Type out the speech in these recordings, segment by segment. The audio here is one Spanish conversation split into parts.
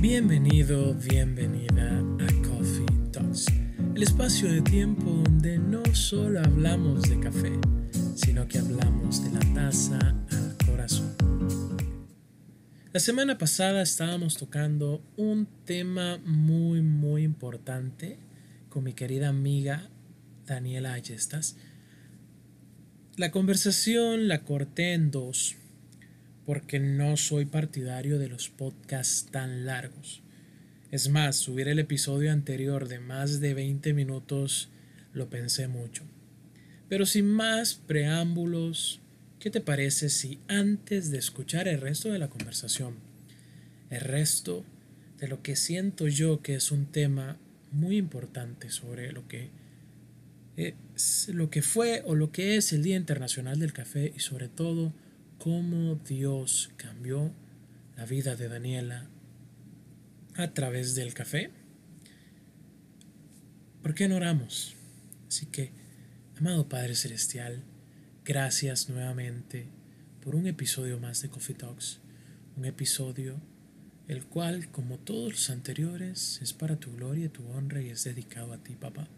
Bienvenido, bienvenida a Coffee Talks, el espacio de tiempo donde no solo hablamos de café, sino que hablamos de la taza al corazón. La semana pasada estábamos tocando un tema muy, muy importante con mi querida amiga Daniela Ayestas. La conversación la corté en dos porque no soy partidario de los podcasts tan largos. Es más, subir el episodio anterior de más de 20 minutos lo pensé mucho. Pero sin más preámbulos, ¿qué te parece si antes de escuchar el resto de la conversación, el resto de lo que siento yo que es un tema muy importante sobre lo que es, lo que fue o lo que es el Día Internacional del Café y sobre todo cómo Dios cambió la vida de Daniela a través del café? ¿Por qué no oramos? Así que, amado Padre Celestial, gracias nuevamente por un episodio más de Coffee Talks, un episodio el cual, como todos los anteriores, es para tu gloria y tu honra y es dedicado a ti, papá.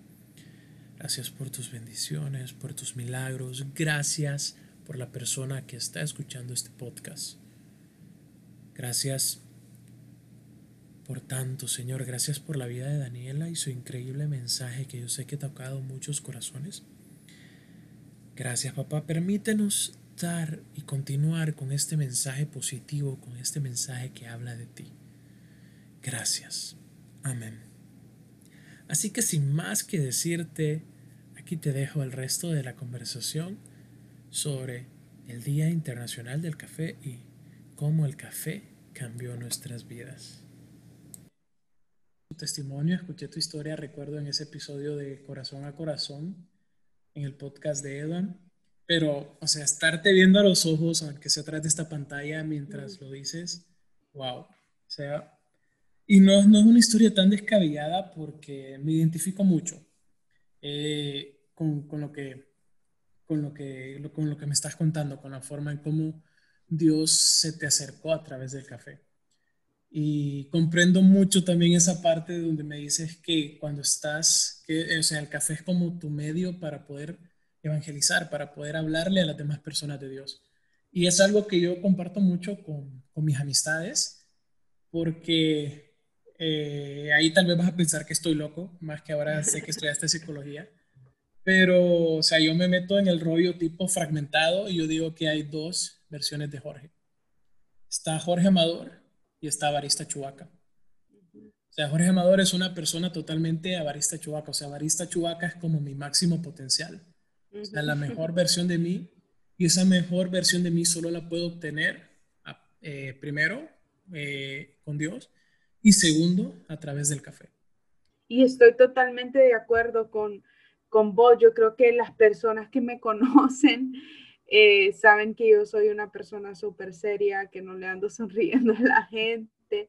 Gracias por tus bendiciones, por tus milagros, gracias por la persona que está escuchando este podcast. Gracias por tanto, Señor. Gracias por la vida de Daniela y su increíble mensaje que yo sé que ha tocado muchos corazones. Gracias, papá. Permítenos dar y continuar con este mensaje positivo, con este mensaje que habla de ti. Gracias. Amén. Así que sin más que decirte, aquí te dejo el resto de la conversación sobre el Día Internacional del Café y cómo el café cambió nuestras vidas. Tu testimonio, escuché tu historia, recuerdo en ese episodio de Corazón a Corazón, en el podcast de Edwin, pero, o sea, estarte viendo a los ojos, aunque sea atrás de esta pantalla mientras lo dices, wow, o sea, y no, no es una historia tan descabellada porque me identifico mucho eh, con, con lo que con lo que, con lo que me estás contando, con la forma en cómo Dios se te acercó a través del café. Y comprendo mucho también esa parte donde me dices que cuando estás, que, o sea, el café es como tu medio para poder evangelizar, para poder hablarle a las demás personas de Dios. Y es algo que yo comparto mucho con, con mis amistades, porque eh, ahí tal vez vas a pensar que estoy loco, más que ahora sé que estudiaste psicología. Pero, o sea, yo me meto en el rollo tipo fragmentado y yo digo que hay dos versiones de Jorge. Está Jorge Amador y está Barista Chubaca. O sea, Jorge Amador es una persona totalmente avarista Chubaca. O sea, Barista Chubaca es como mi máximo potencial. O sea, la mejor versión de mí. Y esa mejor versión de mí solo la puedo obtener, eh, primero, eh, con Dios. Y segundo, a través del café. Y estoy totalmente de acuerdo con con vos. Yo creo que las personas que me conocen eh, saben que yo soy una persona súper seria, que no le ando sonriendo a la gente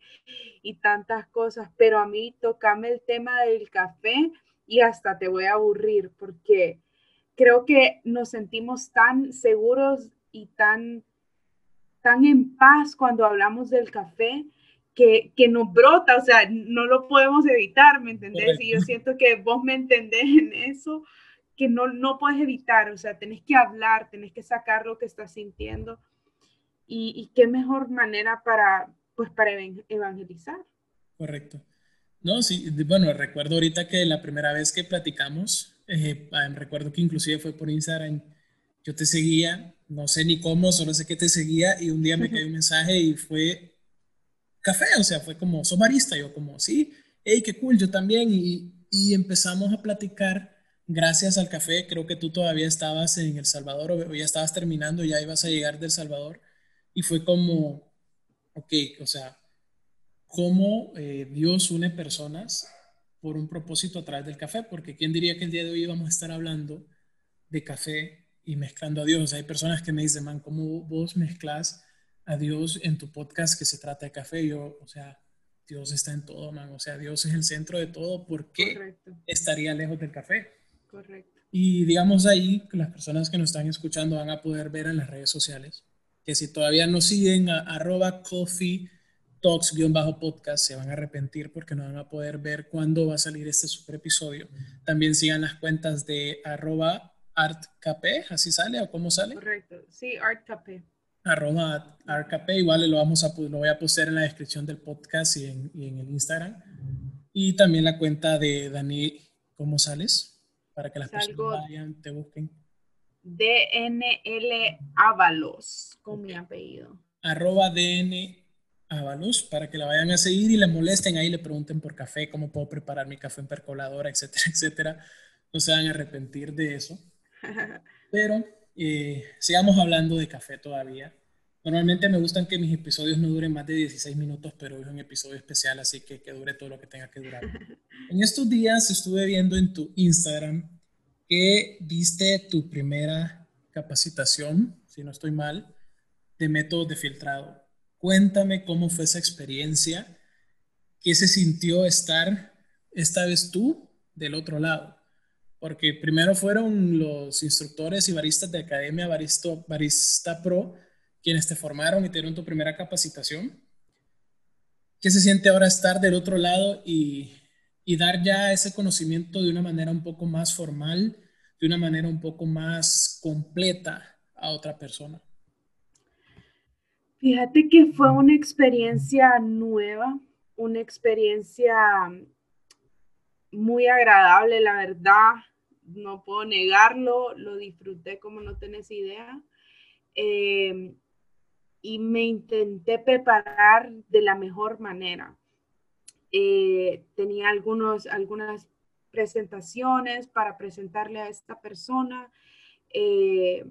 y tantas cosas, pero a mí tocame el tema del café y hasta te voy a aburrir porque creo que nos sentimos tan seguros y tan, tan en paz cuando hablamos del café que, que, nos brota, o sea, no lo podemos evitar, ¿me entendés? Y yo siento que vos me entendés en eso, que no, no puedes evitar, o sea, tenés que hablar, tenés que sacar lo que estás sintiendo. Y, y qué mejor manera para, pues, para evangelizar. Correcto. No, sí, bueno, recuerdo ahorita que la primera vez que platicamos, eh, recuerdo que inclusive fue por Instagram, yo te seguía, no sé ni cómo, solo sé que te seguía y un día me cayó un mensaje y fue café, o sea, fue como, ¿sos barista? Yo como, sí, hey, qué cool, yo también, y, y empezamos a platicar gracias al café, creo que tú todavía estabas en El Salvador o ya estabas terminando, ya ibas a llegar del Salvador, y fue como, ok, o sea, cómo eh, Dios une personas por un propósito a través del café, porque quién diría que el día de hoy íbamos a estar hablando de café y mezclando a Dios. Hay personas que me dicen, man, ¿cómo vos mezclas a Dios en tu podcast que se trata de café. Yo, o sea, Dios está en todo, man. O sea, Dios es el centro de todo. ¿Por qué estaría lejos del café? Correcto. Y digamos ahí, las personas que nos están escuchando van a poder ver en las redes sociales que si todavía no siguen a arroba coffee talks-podcast, se van a arrepentir porque no van a poder ver cuándo va a salir este super episodio. También sigan las cuentas de arroba artcp, así sale o cómo sale. Correcto, sí, artcp. Arroba artcp, igual lo, vamos a, lo voy a poner en la descripción del podcast y en, y en el Instagram. Y también la cuenta de Dani, ¿cómo sales? Para que las personas vayan, te busquen. DNL Ábalos, con mi apellido. Arroba DN Ábalos, para que la vayan a seguir y le molesten ahí, le pregunten por café, cómo puedo preparar mi café en percoladora, etcétera, etcétera. No se van a arrepentir de eso. Pero eh, sigamos hablando de café todavía. Normalmente me gustan que mis episodios no duren más de 16 minutos, pero hoy es un episodio especial, así que que dure todo lo que tenga que durar. En estos días estuve viendo en tu Instagram que viste tu primera capacitación, si no estoy mal, de método de filtrado. Cuéntame cómo fue esa experiencia, qué se sintió estar esta vez tú del otro lado. Porque primero fueron los instructores y baristas de Academia Barista, Barista Pro quienes te formaron y te dieron tu primera capacitación. ¿Qué se siente ahora estar del otro lado y dar ya ese conocimiento de una manera un poco más formal, de una manera un poco más completa a otra persona? Fíjate que fue una experiencia nueva, una experiencia muy agradable, la verdad, no puedo negarlo, lo disfruté como no tenés idea. Eh, y me intenté preparar de la mejor manera. Eh, tenía algunos, algunas presentaciones para presentarle a esta persona. Eh,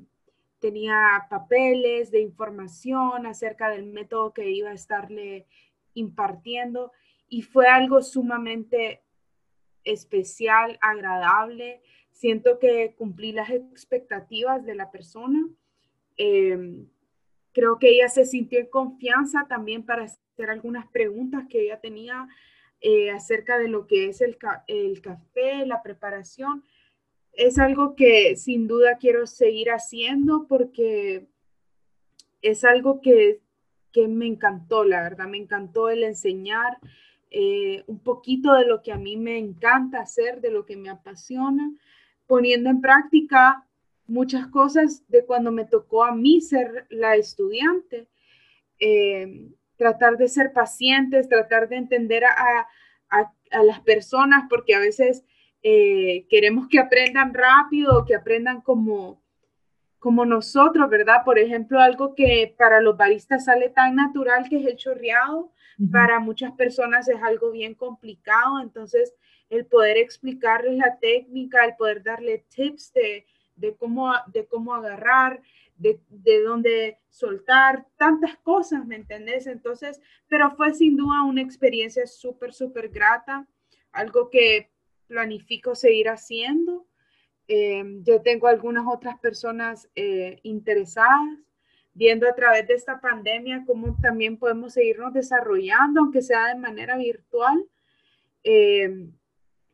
tenía papeles de información acerca del método que iba a estarle impartiendo y fue algo sumamente especial, agradable. Siento que cumplí las expectativas de la persona. Em, creo que ella se sintió en confianza también para hacer algunas preguntas que ella tenía eh, acerca de lo que es el, café, la preparación. Es algo que sin duda quiero seguir haciendo porque es algo que, que me encantó, la verdad, me encantó el enseñar eh, un poquito de lo que a mí me encanta hacer, de lo que me apasiona, poniendo en práctica muchas cosas de cuando me tocó a mí ser la estudiante. Eh, tratar de ser pacientes, tratar de entender a, las personas, porque a veces eh, queremos que aprendan rápido, que aprendan como, como nosotros, ¿verdad? Por ejemplo, algo que para los baristas sale tan natural que es el chorreado, para muchas personas es algo bien complicado, entonces el poder explicarles la técnica, el poder darle tips de, de, cómo, de cómo agarrar, de, de dónde soltar, tantas cosas, ¿me entendés? Entonces, pero fue sin duda una experiencia súper, súper grata, algo que planifico seguir haciendo. Eh, yo tengo algunas otras personas eh, interesadas, viendo a través de esta pandemia cómo también podemos seguirnos desarrollando, aunque sea de manera virtual. Eh,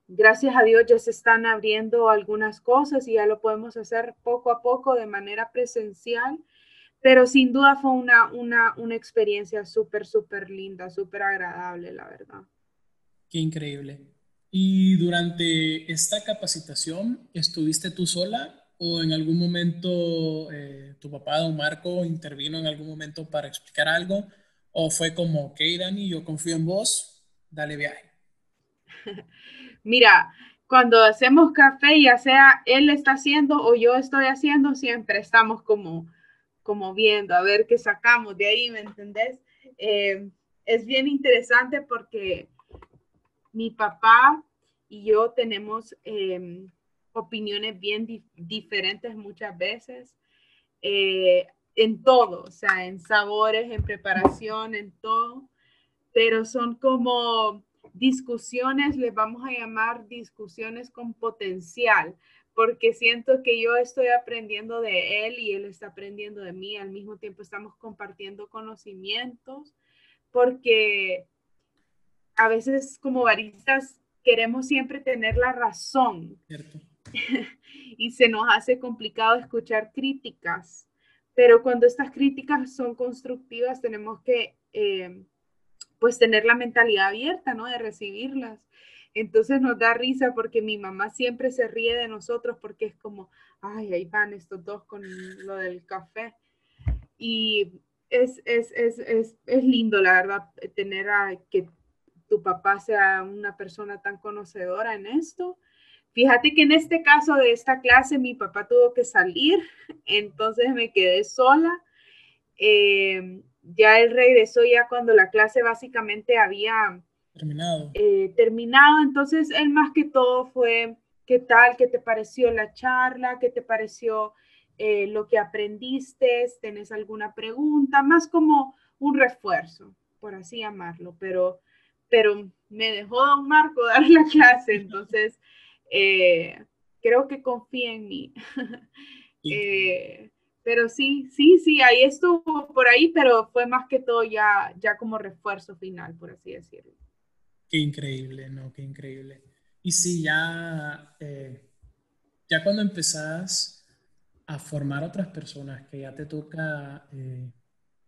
gracias a Dios ya se están abriendo algunas cosas y ya lo podemos hacer poco a poco de manera presencial, pero sin duda fue una, una, una experiencia súper, súper linda, súper agradable, la verdad. Qué increíble. ¿Y durante esta capacitación estuviste tú sola o en algún momento eh, tu papá, don Marco, intervino en algún momento para explicar algo? ¿O fue como, ok, Dani, yo confío en vos, dale viaje? Mira, cuando hacemos café, ya sea él está haciendo o yo estoy haciendo, siempre estamos como, como viendo a ver qué sacamos de ahí, ¿me entendés? Eh, es bien interesante porque mi papá y yo tenemos em, opiniones bien diferentes muchas veces eh, en todo, o sea, en sabores, en preparación, en todo, pero son como discusiones, les vamos a llamar discusiones con potencial, porque siento que yo estoy aprendiendo de él y él está aprendiendo de mí, al mismo tiempo estamos compartiendo conocimientos, porque a veces como baristas queremos siempre tener la razón. Y se nos hace complicado escuchar críticas, pero cuando estas críticas son constructivas tenemos que... Eh, pues tener la mentalidad abierta, ¿no? De recibirlas. Entonces nos da risa porque mi mamá siempre se ríe de nosotros porque es como, ay, ahí van estos dos con lo del café. Y es, es, es, es lindo, la verdad, tener a que tu papá sea una persona tan conocedora en esto. Fíjate que en este caso de esta clase mi papá tuvo que salir, entonces me quedé sola. Eh, ya él regresó ya cuando la clase básicamente había terminado. Eh, terminado. Entonces, él más que todo fue, ¿qué tal? ¿Qué te pareció la charla? ¿Qué te pareció eh, lo que aprendiste? ¿Tenés alguna pregunta? Más como un refuerzo, por así llamarlo, pero, pero me dejó don Marco dar la clase, entonces eh, creo que confía en mí. pero sí, sí, sí, ahí estuvo por ahí, pero fue más que todo ya, ya como refuerzo final, por así decirlo. Qué increíble, ¿no? Qué increíble. Y sí, ya, eh, ya cuando empezás a formar otras personas, que ya te toca eh,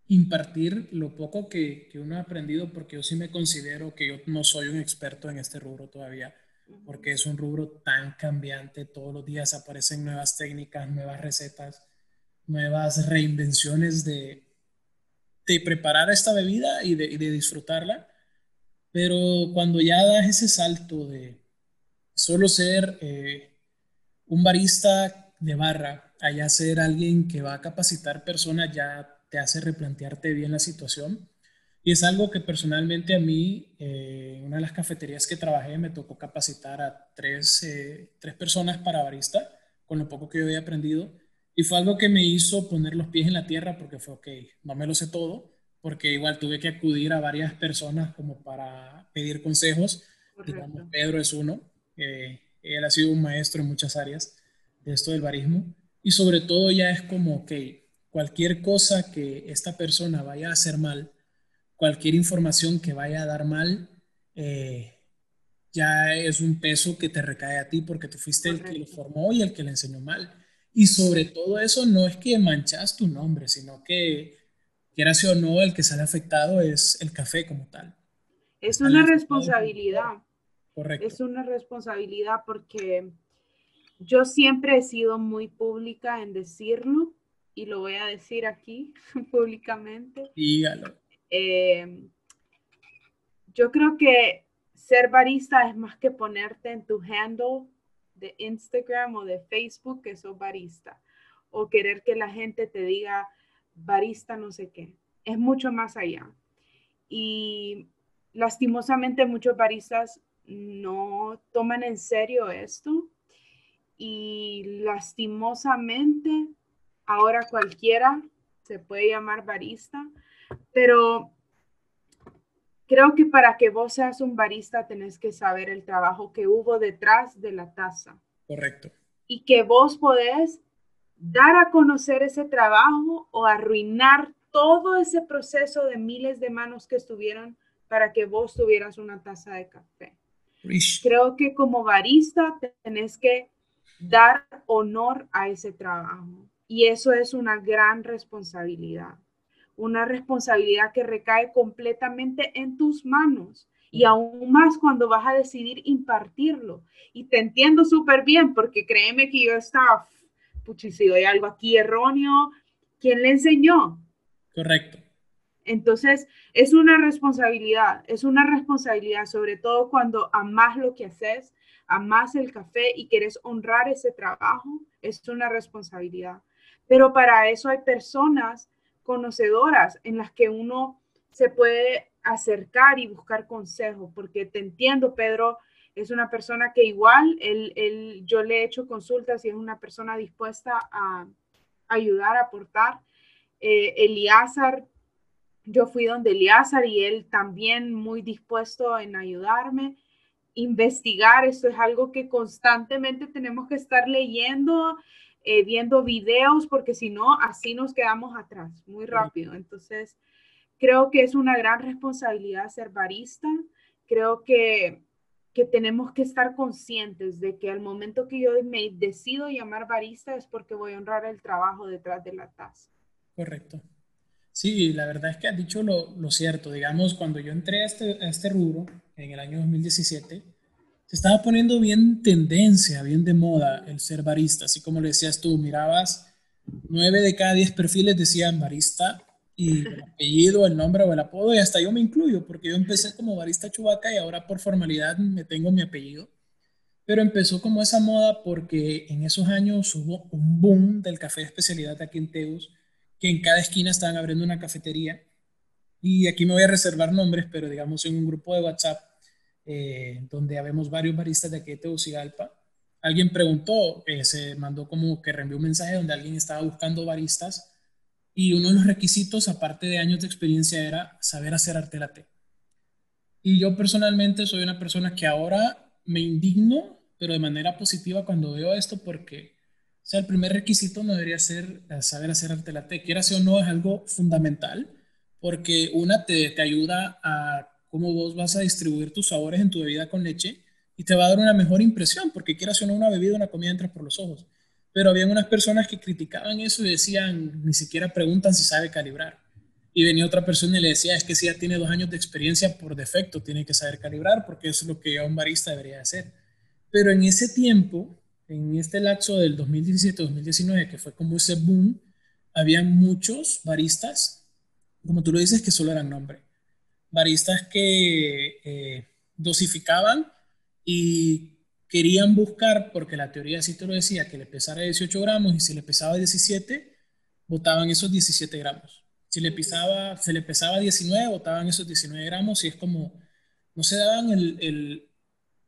impartir lo poco que, que, uno ha aprendido, porque yo sí me considero que yo no soy un experto en este rubro todavía, porque es un rubro tan cambiante, todos los días aparecen nuevas técnicas, nuevas recetas, nuevas reinvenciones de, de preparar esta bebida y de, y de disfrutarla pero cuando ya das ese salto de solo ser eh, un barista de barra, allá ser alguien que va a capacitar personas, ya te hace replantearte bien la situación. Y es algo que personalmente a mí, eh, una de las cafeterías que trabajé, me tocó capacitar a tres, eh, tres personas para barista, con lo poco que yo había aprendido. Y fue algo que me hizo poner los pies en la tierra porque fue, ok, no me lo sé todo, porque igual tuve que acudir a varias personas como para pedir consejos. Digamos, Pedro es uno, él ha sido un maestro en muchas áreas de esto del barismo y sobre todo ya es como, que cualquier cosa que esta persona vaya a hacer mal, cualquier información que vaya a dar mal, eh, ya es un peso que te recae a ti porque tú fuiste el que lo formó y el que le enseñó mal. Y sobre todo eso no es que manchas tu nombre, sino que quieras o no, el que sale afectado es el café como tal. Es una responsabilidad. Correcto. Es una responsabilidad porque yo siempre he sido muy pública en decirlo y lo voy a decir aquí públicamente. Dígalo. Eh, yo creo que ser barista es más que ponerte en tu handle de Instagram o de Facebook que sos barista o querer que la gente te diga, barista no sé qué. Es mucho más allá. Y lastimosamente muchos baristas no toman en serio esto y lastimosamente ahora cualquiera se puede llamar barista, pero creo que para que vos seas un barista tenés que saber el trabajo que hubo detrás de la taza. Correcto. Y que vos podés dar a conocer ese trabajo o arruinar todo ese proceso de miles de manos que estuvieron para que vos tuvieras una taza de café. Creo que como barista tenés que dar honor a ese trabajo y eso es una gran responsabilidad, una responsabilidad que recae completamente en tus manos y aún más cuando vas a decidir impartirlo. Y te entiendo súper bien porque créeme que yo estaba puchi, si hay algo aquí erróneo, ¿quién le enseñó? Correcto. Entonces, es una responsabilidad, es una responsabilidad, sobre todo cuando amas lo que haces, amas el café y quieres honrar ese trabajo, es una responsabilidad. Pero para eso hay personas conocedoras en las que uno se puede acercar y buscar consejo, porque te entiendo, Pedro, es una persona que igual, él, yo le he hecho consultas y es una persona dispuesta a ayudar, a aportar. Eh, yo fui donde Eliazar y él también muy dispuesto en ayudarme. Investigar, esto es algo que constantemente tenemos que estar leyendo, eh, viendo videos, porque si no, así nos quedamos atrás muy rápido. Entonces, creo que es una gran responsabilidad ser barista. Creo que que tenemos que estar conscientes de que al momento que yo me decido llamar barista es porque voy a honrar el trabajo detrás de la taza. Correcto. Sí, la verdad es que has dicho lo, cierto. Digamos, cuando yo entré a este, a este rubro en el año 2017, se estaba poniendo bien tendencia, bien de moda el ser barista. Así como le decías tú, mirabas nueve de cada diez perfiles decían barista y el apellido, el nombre o el apodo, y hasta yo me incluyo, porque yo empecé como barista chubaca y ahora por formalidad me tengo mi apellido. Pero empezó como esa moda porque en esos años hubo un boom del café de especialidad aquí en Teus, que en cada esquina estaban abriendo una cafetería. Y aquí me voy a reservar nombres, pero digamos en un grupo de WhatsApp eh, donde habemos varios baristas de aquí de Tegucigalpa, alguien preguntó, eh, se mandó como que reenvió un mensaje donde alguien estaba buscando baristas y uno de los requisitos, aparte de años de experiencia, era saber hacer arte latte. Y yo personalmente soy una persona que ahora me indigno, pero de manera positiva cuando veo esto porque, sea, el primer requisito no debería ser eh, saber hacer arte latte. Quieras o no, es algo fundamental porque una te, te ayuda a cómo vos vas a distribuir tus sabores en tu bebida con leche y te va a dar una mejor impresión, porque quieras o no, una bebida, una comida entra por los ojos. Pero habían unas personas que criticaban eso y decían, ni siquiera preguntan si sabe calibrar. Y venía otra persona y le decía, es que si ya tiene dos años de experiencia, por defecto tiene que saber calibrar, porque eso es lo que un barista debería hacer. Pero en ese tiempo, en este lapso del 2017-2019, que fue como ese boom, había muchos baristas, como tú lo dices, que solo eran nombre. Baristas que eh, dosificaban y querían buscar, porque la teoría sí te lo decía, que le pesara 18 gramos y si le pesaba 17, votaban esos 17 gramos. Si le pesaba, se le pesaba 19, votaban esos 19 gramos y es como, no se daban el,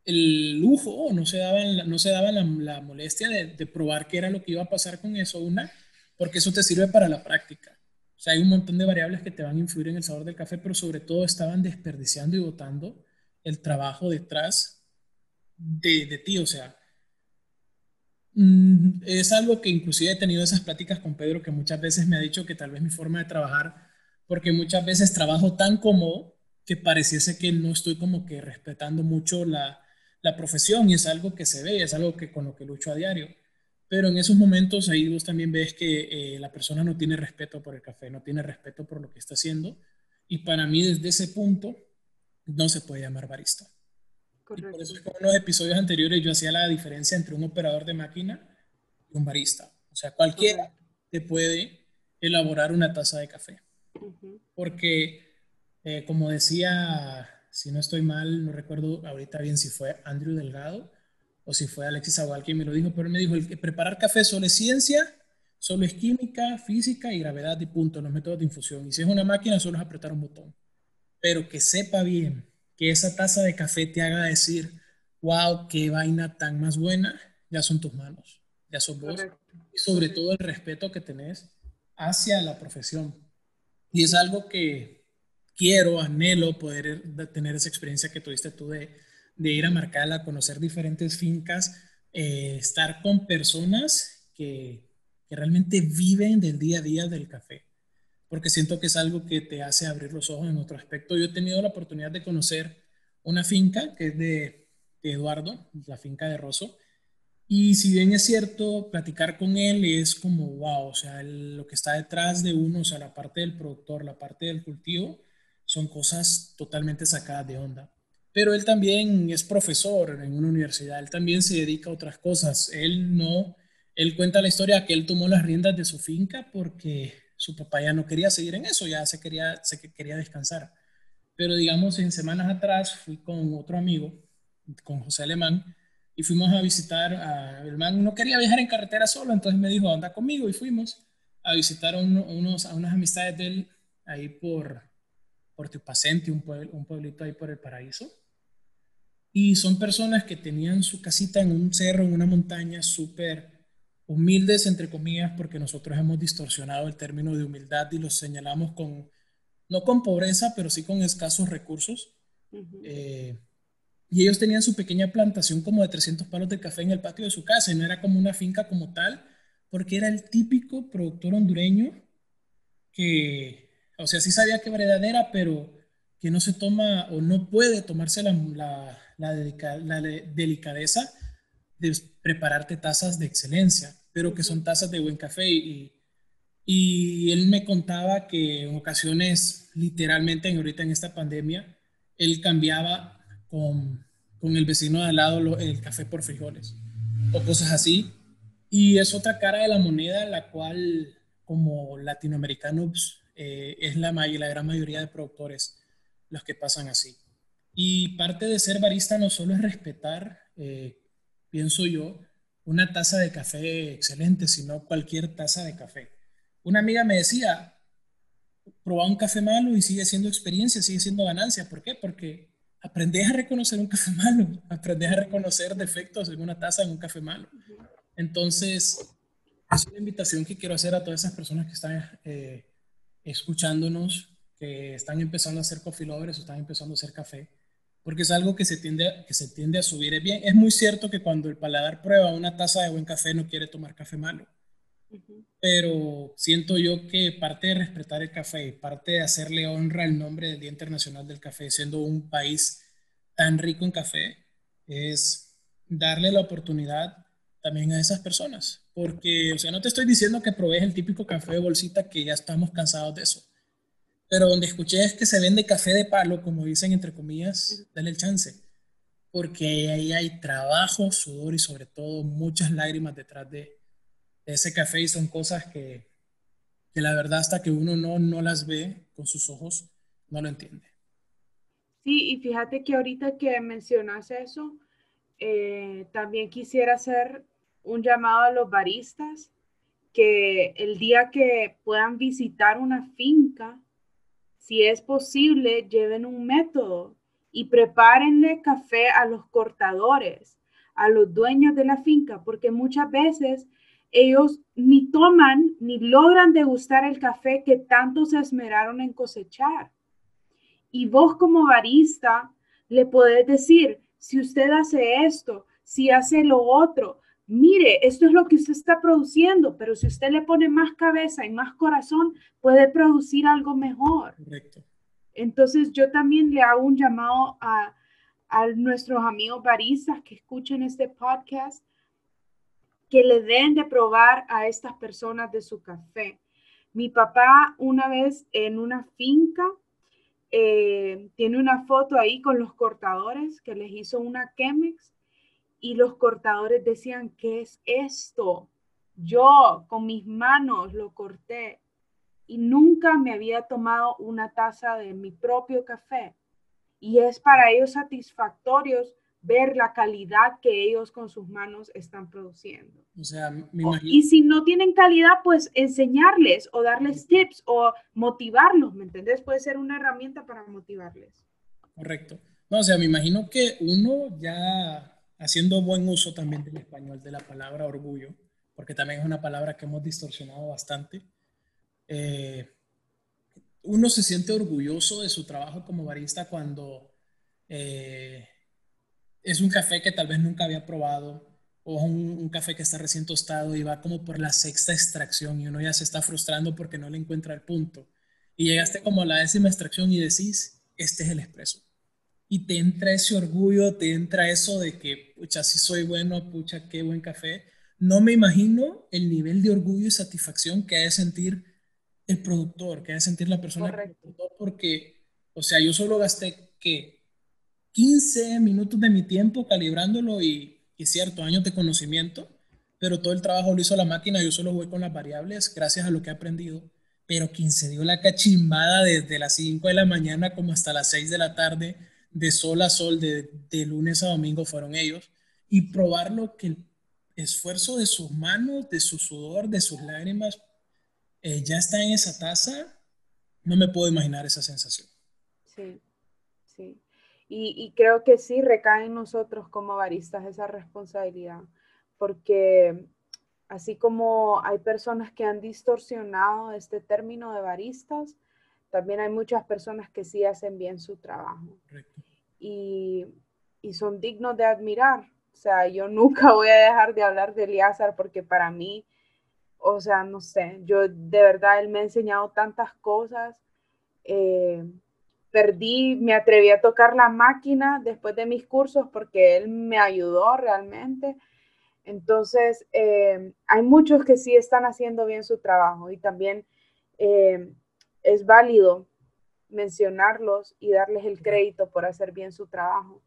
el, lujo, no se daban, no se daban la, molestia de, de, probar qué era lo que iba a pasar con eso, una, porque eso te sirve para la práctica. O sea, hay un montón de variables que te van a influir en el sabor del café, pero sobre todo estaban desperdiciando y votando el trabajo detrás de, ti, o sea, mm, es algo que inclusive he tenido esas pláticas con Pedro que muchas veces me ha dicho que tal vez mi forma de trabajar, porque muchas veces trabajo tan cómodo que pareciese que no estoy como que respetando mucho la, la profesión y es algo que se ve, es algo que con lo que lucho a diario. Pero en esos momentos ahí vos también ves que eh, la persona no tiene respeto por el café, no tiene respeto por lo que está haciendo. Y para mí desde ese punto no se puede llamar barista por eso es que en los episodios anteriores yo hacía la diferencia entre un operador de máquina y un barista. O sea, cualquiera te puede elaborar una taza de café. Porque, eh, como decía, si no estoy mal, no recuerdo ahorita bien si fue Andrew Delgado o si fue Alexis Agual quien me lo dijo, pero él me dijo, el que preparar café solo es ciencia, solo es química, física y gravedad y punto, los métodos de infusión. Y si es una máquina, solo es apretar un botón. Pero que sepa bien que esa taza de café te haga decir, wow, qué vaina tan más buena, ya son tus manos, ya son vos. Y sobre todo el respeto que tenés hacia la profesión. Y es algo que quiero, anhelo poder tener esa experiencia que tuviste tú de, ir a Marcala, conocer diferentes fincas, eh, estar con personas que, que realmente viven del día a día del café porque siento que es algo que te hace abrir los ojos en otro aspecto. Yo he tenido la oportunidad de conocer una finca que es de, Eduardo, la finca de Rosso, y si bien es cierto, platicar con él es como, wow, o sea, lo que está detrás de uno, o sea, la parte del productor, la parte del cultivo, son cosas totalmente sacadas de onda. Pero él también es profesor en una universidad, él también se dedica a otras cosas. Él no, él cuenta la historia que él tomó las riendas de su finca porque su papá ya no quería seguir en eso, ya se quería, se quería descansar. Pero digamos, en semanas atrás fui con otro amigo, con José Alemán, y fuimos a visitar a Alemán. No quería viajar en carretera solo, entonces me dijo, anda conmigo, y fuimos a visitar a, unos, a unas amistades de él ahí por, por un, pueblo, un pueblito ahí por el paraíso. Y son personas que tenían su casita en un cerro, en una montaña, súper humildes, entre comillas, porque nosotros hemos distorsionado el término de humildad y los señalamos con, no con pobreza, pero sí con escasos recursos. Eh, y ellos tenían su pequeña plantación como de 300 palos de café en el patio de su casa y no era como una finca como tal, porque era el típico productor hondureño que, o sea, sí sabía qué variedad era, pero que no se toma o no puede tomarse la, la, la delicadeza de prepararte tazas de excelencia pero que son tazas de buen café y, Y él me contaba que en ocasiones, literalmente, ahorita en esta pandemia, él cambiaba con, con el vecino de al lado el café por frijoles o cosas así. Y es otra cara de la moneda, la cual como latinoamericanos eh, es la, la gran mayoría de productores los que pasan así. Y parte de ser barista no solo es respetar, eh, pienso yo, una taza de café excelente, sino cualquier taza de café. Una amiga me decía, probar un café malo y sigue siendo experiencia, sigue siendo ganancia. ¿Por qué? Porque aprendes a reconocer un café malo, aprendes a reconocer defectos en una taza en un café malo. Entonces, es una invitación que quiero hacer a todas esas personas que están eh, escuchándonos, que están empezando a hacer coffee lovers o están empezando a hacer café, porque es algo que se tiende, que se tiende a subir. Es, bien, es muy cierto que cuando el paladar prueba una taza de buen café no quiere tomar café malo, pero siento yo que parte de respetar el café, parte de hacerle honra al nombre del Día Internacional del Café, siendo un país tan rico en café, es darle la oportunidad también a esas personas. Porque, o sea, no te estoy diciendo que probes el típico café de bolsita que ya estamos cansados de eso. Pero donde escuché es que se vende café de palo, como dicen entre comillas, dale el chance. Porque ahí hay trabajo, sudor y sobre todo muchas lágrimas detrás de, ese café y son cosas que, que, la verdad hasta que uno no, no las ve con sus ojos, no lo entiende. Sí, y fíjate que ahorita que mencionas eso, eh, también quisiera hacer un llamado a los baristas que el día que puedan visitar una finca, si es posible, lleven un método y prepárenle café a los cortadores, a los dueños de la finca, porque muchas veces ellos ni toman ni logran degustar el café que tanto se esmeraron en cosechar. Y vos como barista le podés decir, si usted hace esto, si hace lo otro, mire, esto es lo que usted está produciendo, pero si usted le pone más cabeza y más corazón, puede producir algo mejor. Correcto. Entonces yo también le hago un llamado a, a nuestros amigos baristas que escuchen este podcast, que le den de probar a estas personas de su café. Mi papá una vez en una finca eh, tiene una foto ahí con los cortadores que les hizo una Chemex y los cortadores decían, ¿qué es esto? Yo con mis manos lo corté y nunca me había tomado una taza de mi propio café. Y es para ellos satisfactorios ver la calidad que ellos con sus manos están produciendo. O sea, Y si no tienen calidad, pues enseñarles o darles tips o motivarlos, ¿me entendés? Puede ser una herramienta para motivarles. Correcto. No, o sea, me imagino que uno ya haciendo buen uso también del español de la palabra orgullo, porque también es una palabra que hemos distorsionado bastante. Eh, uno se siente orgulloso de su trabajo como barista cuando eh, es un café que tal vez nunca había probado o un, café que está recién tostado y va como por la sexta extracción y uno ya se está frustrando porque no le encuentra el punto. Y llegaste como a la décima extracción y decís, este es el expreso. Y te entra ese orgullo, te entra eso de que, pucha, si soy bueno, pucha, qué buen café. No me imagino el nivel de orgullo y satisfacción que ha de sentir el productor, que ha de sentir la persona Correcto. porque, o sea, yo solo gasté que 15 minutos de mi tiempo calibrándolo y, es cierto, años de conocimiento, pero todo el trabajo lo hizo la máquina, yo solo jugué con las variables gracias a lo que he aprendido, pero quien se dio la cachimbada desde las 5 de la mañana como hasta las 6 de la tarde, de sol a sol, de, lunes a domingo, fueron ellos, y probar lo que el esfuerzo de sus manos, de su sudor, de sus lágrimas, eh, ya está en esa taza, no me puedo imaginar esa sensación. Sí, sí. Y, creo que sí recae en nosotros como baristas esa responsabilidad, porque así como hay personas que han distorsionado este término de baristas, también hay muchas personas que sí hacen bien su trabajo. Y, y, son dignos de admirar. O sea, yo nunca voy a dejar de hablar de Eliazar porque para mí, o sea, no sé, yo de verdad, él me ha enseñado tantas cosas. Eh, perdí, me atreví a tocar la máquina después de mis cursos porque él me ayudó realmente. Entonces, eh, hay muchos que sí están haciendo bien su trabajo y también eh, es válido mencionarlos y darles el crédito por hacer bien su trabajo.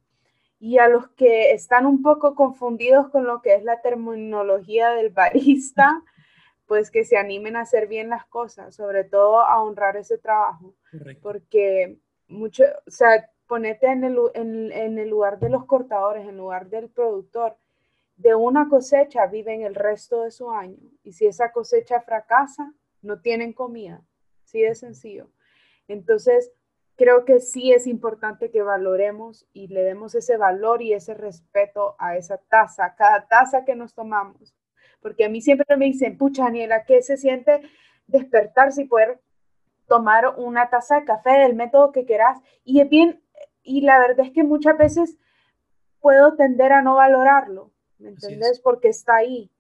Y a los que están un poco confundidos con lo que es la terminología del barista, pues que se animen a hacer bien las cosas, sobre todo a honrar ese trabajo. Porque mucho, o sea, ponete en el, en el lugar de los cortadores, en lugar del productor de una cosecha viven el resto de su año. Y si esa cosecha fracasa, no tienen comida. Así de sencillo. Entonces, creo que sí es importante que valoremos y le demos ese valor y ese respeto a esa taza, cada taza que nos tomamos. Porque a mí siempre me dicen, pucha, Daniela, ¿qué se siente despertarse y poder tomar una taza de café del método que quieras? Y es bien, y la verdad es que muchas veces puedo tender a no valorarlo ¿me entendés? Porque está ahí.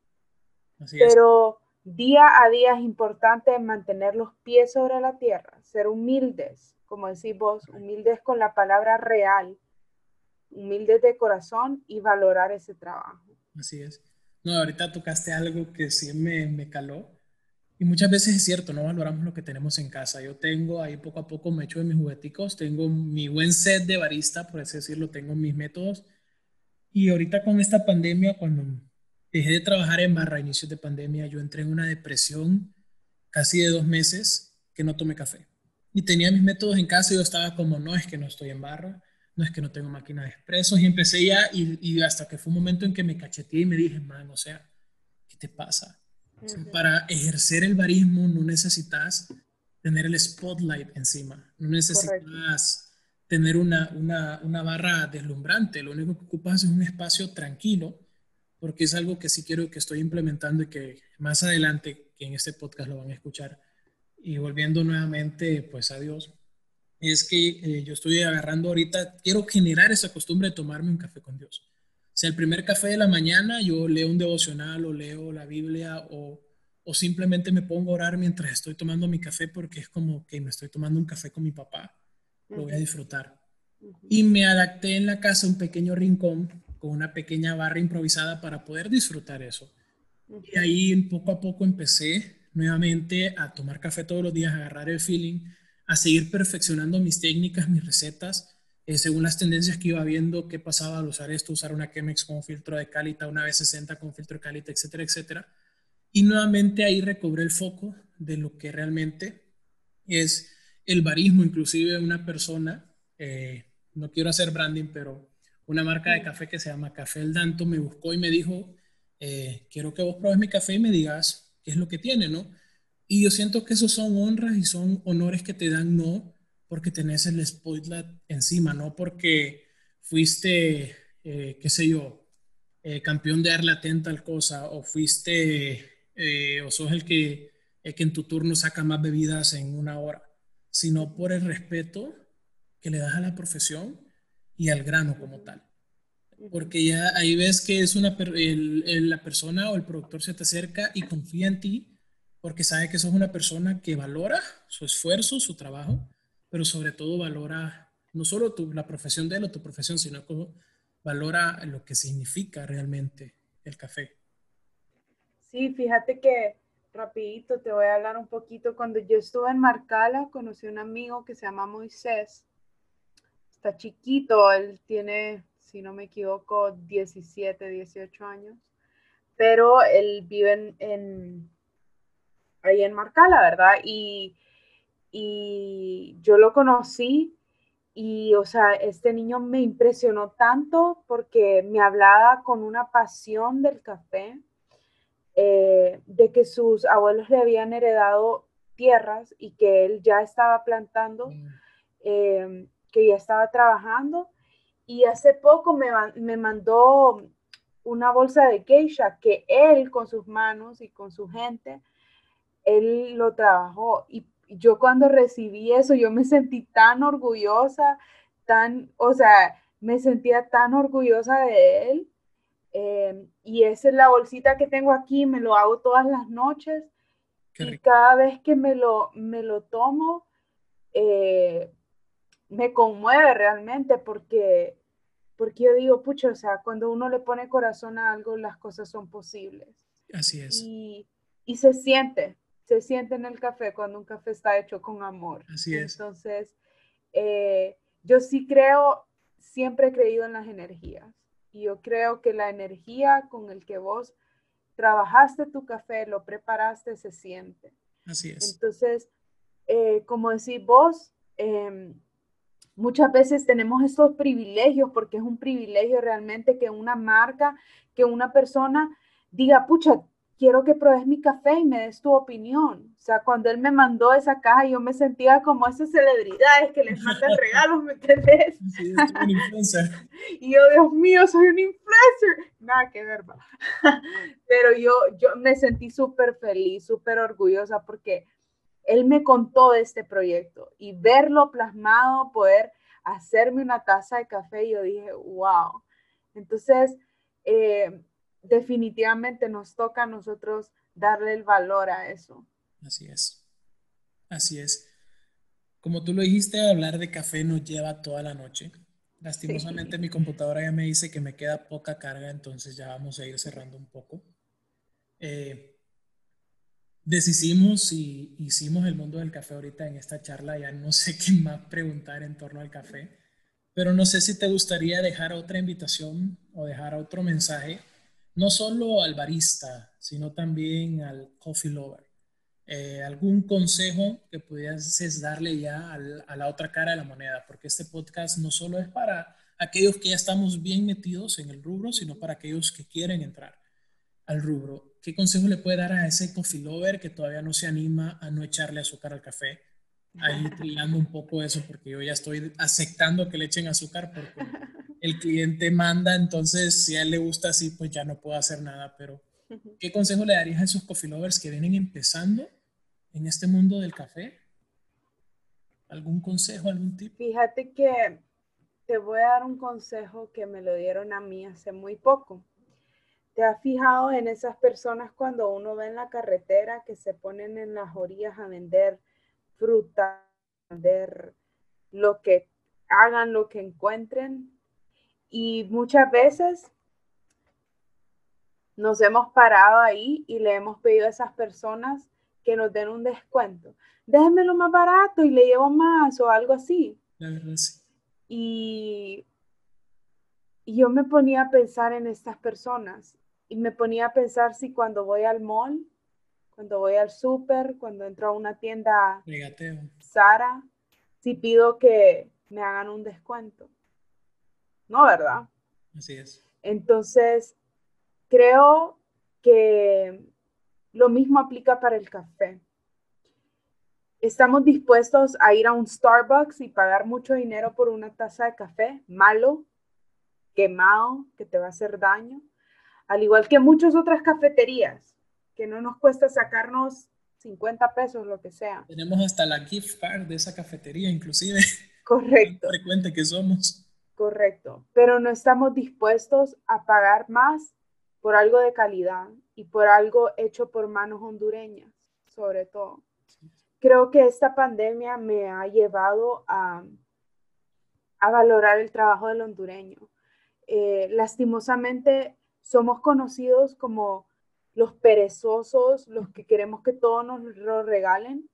Pero día a día es importante mantener los pies sobre la tierra, ser humildes, como decís vos, humildes con la palabra real, humildes de corazón y valorar ese trabajo. Así es. No, ahorita tocaste algo que sí me, me caló. Y muchas veces es cierto, no valoramos lo que tenemos en casa. Yo tengo ahí poco a poco me echo de mis jugueticos, tengo mi buen set de barista, por así decirlo, tengo mis métodos y ahorita con esta pandemia, cuando dejé de trabajar en barra a inicios de pandemia, yo entré en una depresión casi de dos meses que no tomé café. Y tenía mis métodos en casa y yo estaba como, no, es que no estoy en barra, no es que no tengo máquina de expresos. Y empecé ya, y, hasta que fue un momento en que me cacheteé y me dije, man, o sea, ¿qué te pasa? para ejercer el barismo no necesitas tener el spotlight encima, no necesitas tener una, una, una, barra deslumbrante. Lo único que ocupas es un espacio tranquilo, porque es algo que sí quiero que estoy implementando y que más adelante, que en este podcast lo van a escuchar. Y volviendo nuevamente, pues a Dios, es que eh, yo estoy agarrando ahorita, quiero generar esa costumbre de tomarme un café con Dios. O sea, el primer café de la mañana yo leo un devocional o leo la Biblia o, o simplemente me pongo a orar mientras estoy tomando mi café porque es como que me estoy tomando un café con mi papá lo voy a disfrutar. Y me adapté en la casa un pequeño rincón con una pequeña barra improvisada para poder disfrutar eso. Y ahí poco a poco empecé nuevamente a tomar café todos los días, a agarrar el feeling, a seguir perfeccionando mis técnicas, mis recetas, eh, según las tendencias que iba viendo, qué pasaba al usar esto, usar una Chemex con filtro de calita, una B60 con filtro de calita, etcétera, etcétera. Y nuevamente ahí recobré el foco de lo que realmente es el barismo, inclusive una persona, eh, no quiero hacer branding, pero una marca de café que se llama Café El Danto me buscó y me dijo, eh, quiero que vos probes mi café y me digas es lo que tiene, ¿no? Y yo siento que esos son honras y son honores que te dan no porque tenés el spotlight encima, no porque fuiste, eh, qué sé yo, campeón de darle atenta tal cosa o fuiste o sos el que, el que en tu turno saca más bebidas en una hora sino por el respeto que le das a la profesión y al grano como tal. Porque ya ahí ves que es una la persona o el productor se te acerca y confía en ti porque sabe que sos una persona que valora su esfuerzo, su trabajo, pero sobre todo valora no solo tu, la profesión de él o tu profesión, sino que valora lo que significa realmente el café. Sí, fíjate que rapidito, te voy a hablar un poquito. Cuando yo estuve en Marcala, conocí a un amigo que se llama Moisés. Está chiquito, él tiene, si no me equivoco, 17, 18 años. Pero él vive en, ahí en Marcala, ¿verdad? Y, y yo lo conocí y, o sea, este niño me impresionó tanto porque me hablaba con una pasión del café eh, de que sus abuelos le habían heredado tierras y que él ya estaba plantando, mm. eh, que ya estaba trabajando. Y hace poco me, me mandó una bolsa de geisha que él con sus manos y con su gente, él lo trabajó. Y yo cuando recibí eso, yo me sentí tan orgullosa, tan, o sea, me sentía tan orgullosa de él Em, y esa es la bolsita que tengo aquí, me lo hago todas las noches. y cada vez que me lo, me lo tomo, eh, me conmueve realmente porque, porque yo digo, pucha, o sea, cuando uno le pone corazón a algo, las cosas son posibles. Así es. Y, y se siente, se siente en el café cuando un café está hecho con amor. Así es. Entonces, eh, yo sí creo, siempre he creído en las energías. Y yo creo que la energía con el que vos trabajaste tu café, lo preparaste, se siente. Así es. Entonces, eh, como decís vos, em, muchas veces tenemos estos privilegios, porque es un privilegio realmente que una marca, que una persona diga, pucha, quiero que pruebes mi café y me des tu opinión. O sea, cuando él me mandó esa caja, yo me sentía como esas celebridades que les mandan regalos, ¿me entendés? Sí, un influencer. y yo, Dios mío, soy un influencer. Nada que ver, Pero yo, yo me sentí súper feliz, súper orgullosa porque él me contó de este proyecto y verlo plasmado, poder hacerme una taza de café, yo dije, wow. Entonces, eh, definitivamente nos toca a nosotros darle el valor a eso. Así es. Así es. Como tú lo dijiste, hablar de café nos lleva toda la noche. Lastimosamente mi computadora ya me dice que me queda poca carga, entonces ya vamos a ir cerrando un poco. Eh, deshicimos y hicimos el mundo del café ahorita en esta charla, ya no sé qué más preguntar en torno al café, pero no sé si te gustaría dejar otra invitación o dejar otro mensaje no solo al barista, sino también al coffee lover. Eh, ¿Algún consejo que pudieses darle ya a la otra cara de la moneda? Porque este podcast no solo es para aquellos que ya estamos bien metidos en el rubro, sino para aquellos que quieren entrar al rubro. ¿Qué consejo le puede dar a ese coffee lover que todavía no se anima a no echarle azúcar al café? Ahí trillando un poco eso, porque yo ya estoy aceptando que le echen azúcar porque el cliente manda, entonces si a él le gusta así, pues ya no puedo hacer nada, pero ¿qué consejo le darías a esos coffee lovers que vienen empezando en este mundo del café? ¿Algún consejo, algún tip? Fíjate que te voy a dar un consejo que me lo dieron a mí hace muy poco. ¿Te has fijado en esas personas cuando uno ve en la carretera que se ponen en las orillas a vender fruta, a vender lo que hagan, lo que encuentren? Y muchas veces nos hemos parado ahí y le hemos pedido a esas personas que nos den un descuento. Déjenmelo más barato y le llevo más o algo así. Y, y yo me ponía a pensar en estas personas y me ponía a pensar si cuando voy al mall, cuando voy al súper, cuando entro a una tienda Sara, si pido que me hagan un descuento. ¿no? ¿Verdad? Así es. Entonces, creo que lo mismo aplica para el café. Estamos dispuestos a ir a un Starbucks y pagar mucho dinero por una taza de café malo, quemado, que te va a hacer daño, al igual que muchas otras cafeterías, que no nos cuesta sacarnos 50 pesos, lo que sea. Tenemos hasta la gift card de esa cafetería, inclusive. Correcto. frecuente que somos. Correcto, pero no estamos dispuestos a pagar más por algo de calidad y por algo hecho por manos hondureñas, sobre todo. Creo que esta pandemia me ha llevado a, a valorar el trabajo del hondureño. Eh, lastimosamente somos conocidos como los perezosos, los que queremos que todo nos lo regalen,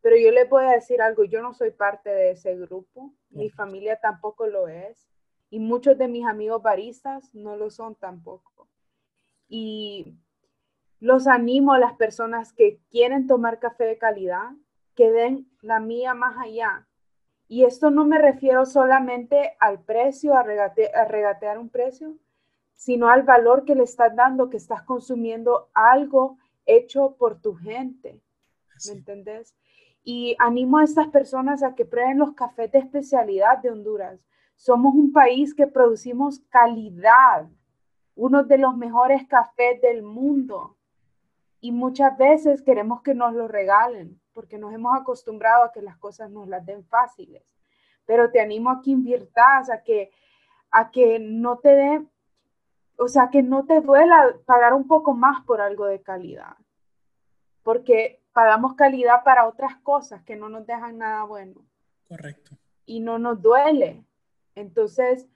pero yo le a decir algo, yo no soy parte de ese grupo, mi familia tampoco lo es, y muchos de mis amigos baristas no lo son tampoco. Y los animo a las personas que quieren tomar café de calidad, que den la mía más allá. Y esto no me refiero solamente al precio, a, regatear un precio, sino al valor que le estás dando, que estás consumiendo algo hecho por tu gente. ¿Me entendés? y animo a estas personas a que prueben los cafés de especialidad de Honduras. Somos un país que producimos calidad, uno de los mejores cafés del mundo. Y muchas veces queremos que nos lo regalen porque nos hemos acostumbrado a que las cosas nos las den fáciles. Pero te animo a que inviertas, a que, a que no te dé, o sea, que no te duela pagar un poco más por algo de calidad. Porque pagamos calidad para otras cosas que no nos dejan nada bueno. Correcto. Y no nos duele. Entonces,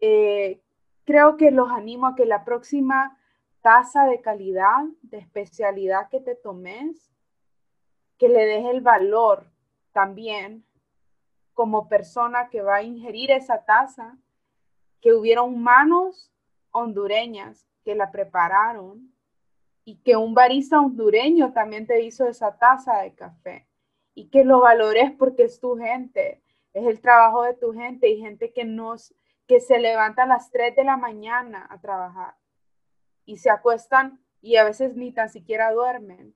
eh, creo que los animo a que la próxima taza de calidad, de especialidad que te tomes, que le des el valor también como persona que va a ingerir esa taza, que hubieron manos hondureñas que la prepararon y que un barista hondureño también te hizo esa taza de café y que lo valores porque es tu gente, es el trabajo de tu gente y gente que nos que se levanta a las 3 de la mañana a trabajar y se acuestan y a veces ni tan siquiera duermen.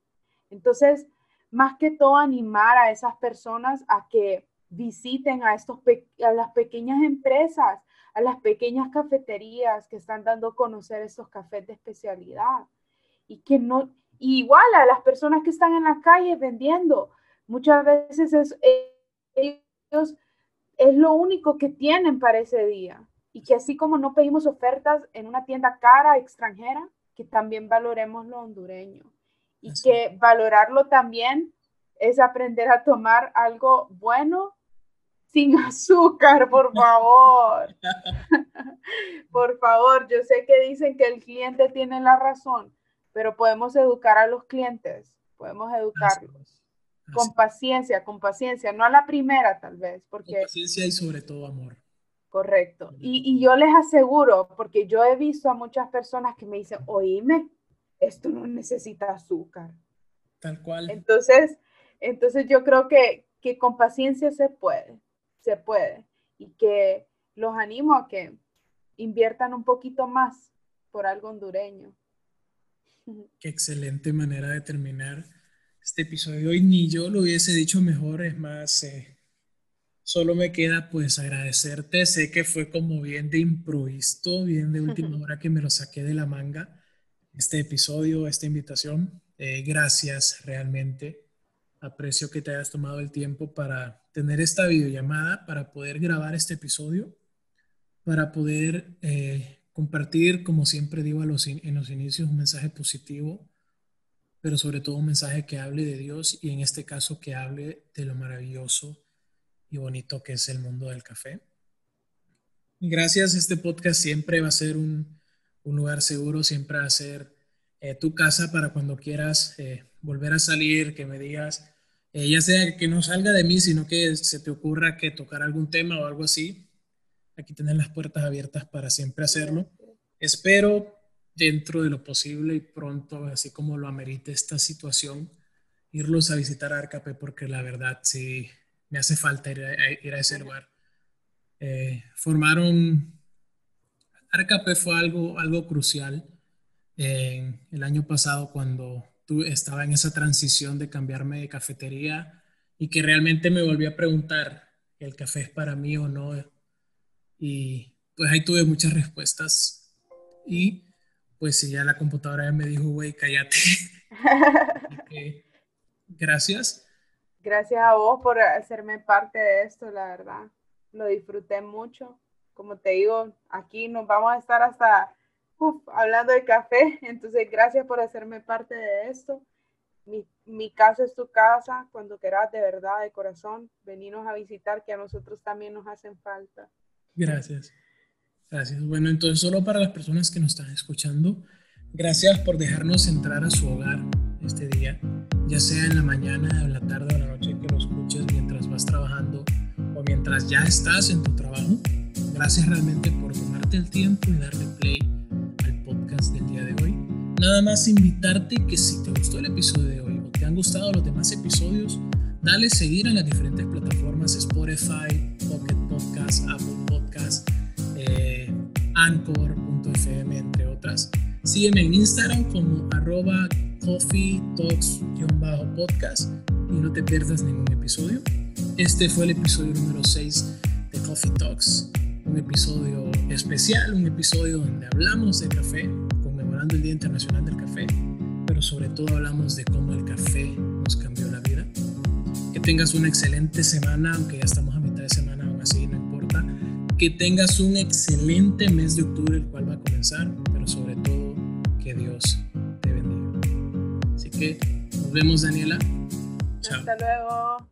Entonces, más que todo animar a esas personas a que visiten a, estos a las pequeñas empresas, a las pequeñas cafeterías que están dando a conocer estos cafés de especialidad. Y que no, igual a las personas que están en la calle vendiendo, muchas veces es, ellos es lo único que tienen para ese día. Y que así como no pedimos ofertas en una tienda cara extranjera, que también valoremos lo hondureño. Y que valorarlo también es aprender a tomar algo bueno sin azúcar, por favor. por favor, yo sé que dicen que el cliente tiene la razón, pero podemos educar a los clientes, podemos educarlos. Con paciencia, con paciencia, no a la primera tal vez, porque... Con paciencia y sobre todo amor. Correcto. Y, y, yo les aseguro, porque yo he visto a muchas personas que me dicen, oíme, esto no necesita azúcar. Tal cual. Entonces, entonces yo creo que, que con paciencia se puede se puede y que los animo a que inviertan un poquito más por algo hondureño. Qué excelente manera de terminar este episodio. Y ni yo lo hubiese dicho mejor, es más, eh, solo me queda pues agradecerte. Sé que fue como bien de improviso, bien de última hora que me lo saqué de la manga, este episodio, esta invitación. Eh, gracias realmente. Aprecio que te hayas tomado el tiempo para tener esta videollamada, para poder grabar este episodio, para poder eh, compartir, como siempre digo a los, en los inicios, un mensaje positivo, pero sobre todo un mensaje que hable de Dios y en este caso que hable de lo maravilloso y bonito que es el mundo del café. Gracias, este podcast siempre va a ser un, un lugar seguro, siempre va a ser eh, tu casa para cuando quieras eh, volver a salir, que me digas, eh, ya sea que no salga de mí, sino que se te ocurra que tocar algún tema o algo así, aquí tener las puertas abiertas para siempre hacerlo. Espero dentro de lo posible y pronto, así como lo amerite esta situación, irlos a visitar a Arcape porque la verdad sí me hace falta ir a, ese lugar. Eh, formaron, Arcape fue algo, algo crucial el año pasado cuando estaba en esa transición de cambiarme de cafetería y que realmente me volví a preguntar, ¿el café es para mí o no? Y pues ahí tuve muchas respuestas y pues si ya la computadora me dijo, güey, cállate. gracias. Gracias a vos por hacerme parte de esto, la verdad. Lo disfruté mucho. Como te digo, aquí nos vamos a estar hasta hablando de café, entonces gracias por hacerme parte de esto. Mi, mi, casa es tu casa, cuando quieras de verdad, de corazón, venirnos a visitar, que a nosotros también nos hacen falta. Gracias. Gracias. Bueno, entonces solo para las personas que nos están escuchando, gracias por dejarnos entrar a su hogar este día, ya sea en la mañana, en la tarde o en la noche que lo escuches mientras vas trabajando o mientras ya estás en tu trabajo. Gracias realmente por tomarte el tiempo y darle play del día de hoy. Nada más invitarte que si te gustó el episodio de hoy o te han gustado los demás episodios, dale seguir en las diferentes plataformas Spotify, Pocket Podcast, Apple Podcast, eh, Anchor.fm, entre otras. Sígueme en Instagram como arroba coffee talks-podcast y no te pierdas ningún episodio. Este fue el episodio número 6 de Coffee Talks un episodio especial, un episodio donde hablamos de café, conmemorando el Día Internacional del Café, pero sobre todo hablamos de cómo el café nos cambió la vida. Que tengas una excelente semana, aunque ya estamos a mitad de semana, aún así no importa. Que tengas un excelente mes de octubre, el cual va a comenzar, pero sobre todo que Dios te bendiga. Así que nos vemos, Daniela. Chao. Hasta luego.